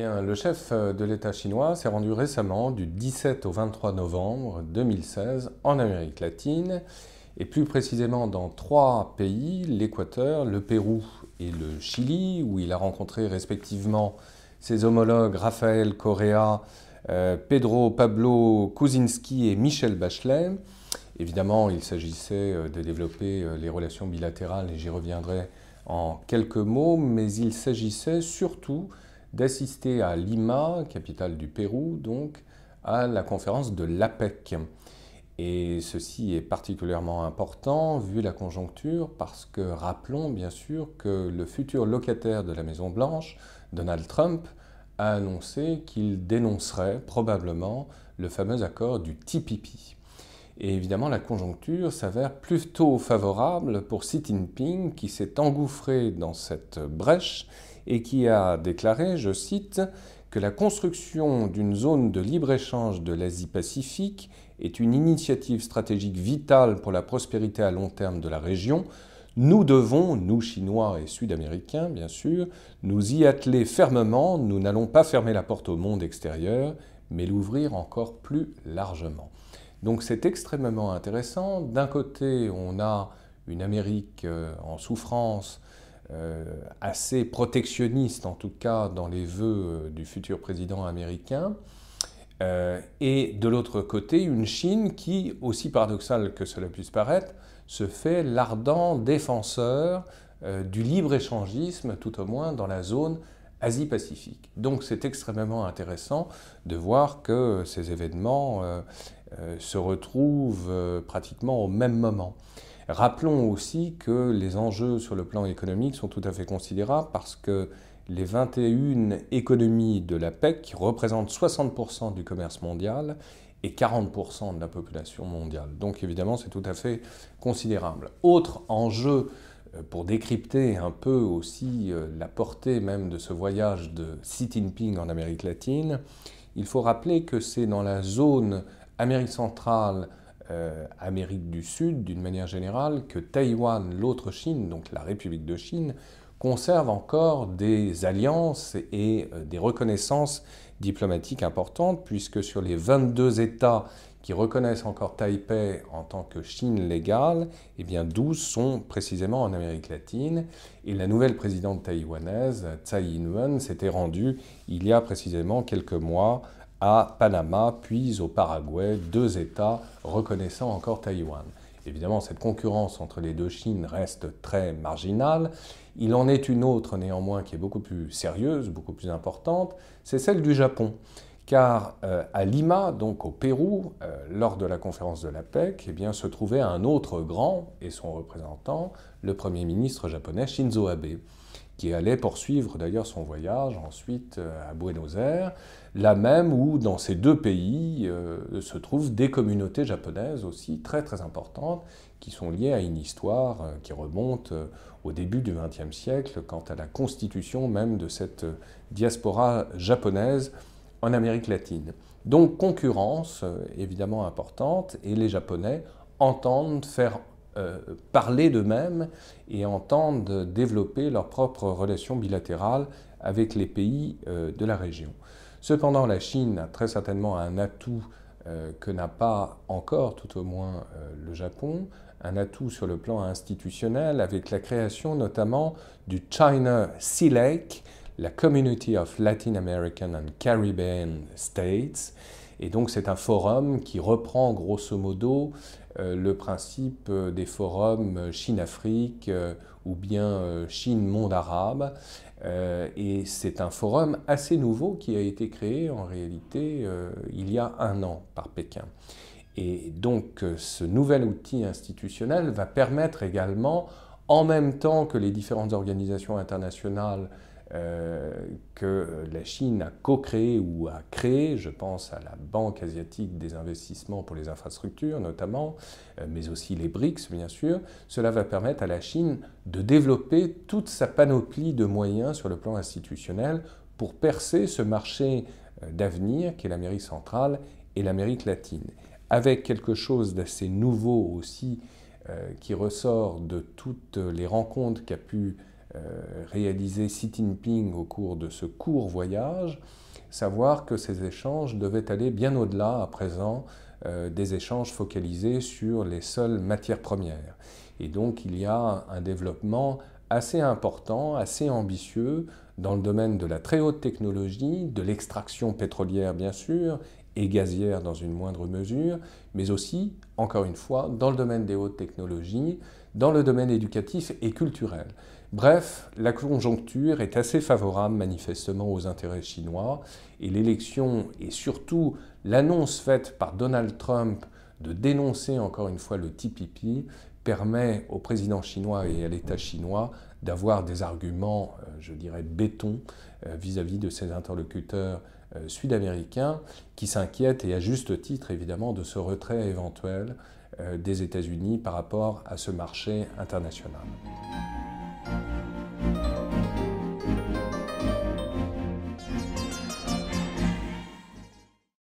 Le chef de l'État chinois s'est rendu récemment du 17 au 23 novembre 2016 en Amérique latine, et plus précisément dans trois pays, l'Équateur, le Pérou et le Chili, où il a rencontré respectivement ses homologues Raphaël Correa, euh, Pedro Pablo Kuczynski et Michel Bachelet. Évidemment, il s'agissait euh, de développer euh, les relations bilatérales, et j'y reviendrai en quelques mots, mais il s'agissait surtout d'assister à Lima, capitale du Pérou, donc, à la conférence de l'APEC. Et ceci est particulièrement important vu la conjoncture parce que rappelons bien sûr que le futur locataire de la Maison Blanche, Donald Trump, a annoncé qu'il dénoncerait probablement le fameux accord du TPP. Et évidemment, la conjoncture s'avère plutôt favorable pour Xi Jinping qui s'est engouffré dans cette brèche et qui a déclaré, je cite, que la construction d'une zone de libre-échange de l'Asie-Pacifique est une initiative stratégique vitale pour la prospérité à long terme de la région. Nous devons, nous Chinois et Sud-Américains bien sûr, nous y atteler fermement. Nous n'allons pas fermer la porte au monde extérieur, mais l'ouvrir encore plus largement. Donc c'est extrêmement intéressant. D'un côté, on a une Amérique euh, en souffrance euh, assez protectionniste, en tout cas dans les vœux euh, du futur président américain. Et de l'autre côté, une Chine qui, aussi paradoxale que cela puisse paraître, se fait l'ardent défenseur du libre-échangisme, tout au moins dans la zone Asie-Pacifique. Donc c'est extrêmement intéressant de voir que ces événements se retrouvent pratiquement au même moment. Rappelons aussi que les enjeux sur le plan économique sont tout à fait considérables parce que les 21 économies de la PEC représentent 60% du commerce mondial et 40% de la population mondiale. Donc évidemment, c'est tout à fait considérable. Autre enjeu euh, pour décrypter un peu aussi euh, la portée même de ce voyage de Xi Jinping en Amérique latine, il faut rappeler que c'est dans la zone Amérique centrale, euh, Amérique du Sud, d'une manière générale, que Taïwan, l'autre Chine, donc la République de Chine, conserve encore des alliances et euh, des reconnaissances diplomatiques importantes, puisque sur les 22 États qui reconnaissent encore Taipei en tant que Chine légale, eh bien 12 sont précisément en Amérique latine. Et la nouvelle présidente taïwanaise, Tsai Ing-wen, s'était rendue il y a précisément quelques mois à Panama, puis au Paraguay, deux États reconnaissant encore Taïwan. Évidemment, cette concurrence entre les deux Chines reste très marginale. Il en est une autre néanmoins qui est beaucoup plus sérieuse, beaucoup plus importante, c'est celle du Japon. Car euh, à Lima, donc au Pérou, euh, lors de la conférence de la PEC, eh bien, se trouvait un autre grand et son représentant, le Premier ministre japonais Shinzo Abe qui allait poursuivre d'ailleurs son voyage ensuite euh, à Buenos Aires, là même où dans ces deux pays euh, se trouvent des communautés japonaises aussi très très importantes qui sont liées à une histoire euh, qui remonte au début du XXe siècle quant à la constitution même de cette diaspora japonaise en Amérique latine. Donc concurrence évidemment importante et les Japonais entendent faire euh, parler d'eux-mêmes et entendent développer leurs propres relations bilatérales avec les pays euh, de la région. Cependant, la Chine a très certainement un atout euh, que n'a pas encore, tout au moins, le Japon, un atout sur le plan institutionnel avec la création notamment du China Sea Lake, la Community of Latin American and Caribbean States. Et donc c'est un forum qui reprend grosso modo euh, le principe euh, des forums Chine-Afrique euh, ou bien Chine-Monde arabe. et c'est un forum assez nouveau qui a été créé en réalité il y a un an par Pékin. Et donc ce nouvel outil institutionnel va permettre également, en même temps que les différentes organisations internationales que la Chine a co-créé ou a créé, je pense à la Banque asiatique des investissements pour les infrastructures notamment, euh, mais aussi les BRICS bien sûr, cela va permettre à la Chine de développer toute sa panoplie de moyens sur le plan institutionnel pour percer ce marché euh, d'avenir qu'est l'Amérique centrale et l'Amérique latine. Avec quelque chose d'assez nouveau aussi qui ressort de toutes les rencontres qu'a pu réalisé Xi Jinping au cours de ce court voyage, savoir que ces échanges devaient aller bien au-delà à présent des échanges focalisés sur les seules matières premières. Et donc il y a un développement assez important, assez ambitieux dans le domaine de la très haute technologie, de l'extraction pétrolière bien sûr, et gazière dans une moindre mesure, mais aussi, encore une fois, dans le domaine des hautes technologies, dans le domaine éducatif et culturel. Bref, la conjoncture est assez favorable manifestement aux intérêts chinois et l'élection et surtout l'annonce faite par Donald Trump de dénoncer encore une fois le TPP permet au président chinois et à l'État chinois d'avoir des arguments, euh, je dirais, béton euh, vis-à-vis de ses interlocuteurs euh, sud-américains qui s'inquiètent, et à juste titre évidemment, de ce retrait éventuel des États-Unis par rapport à ce marché international.